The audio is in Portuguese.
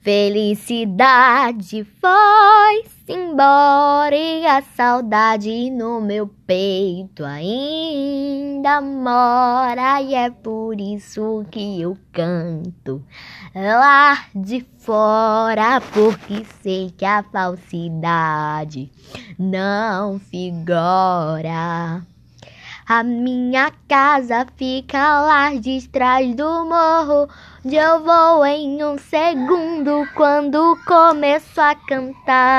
Felicidade foi-se embora e a saudade no meu peito ainda mora e é por isso que eu canto lá de fora porque sei que a falsidade não figura. A minha casa fica lá de trás do morro, onde eu vou em um segundo quando começo a cantar.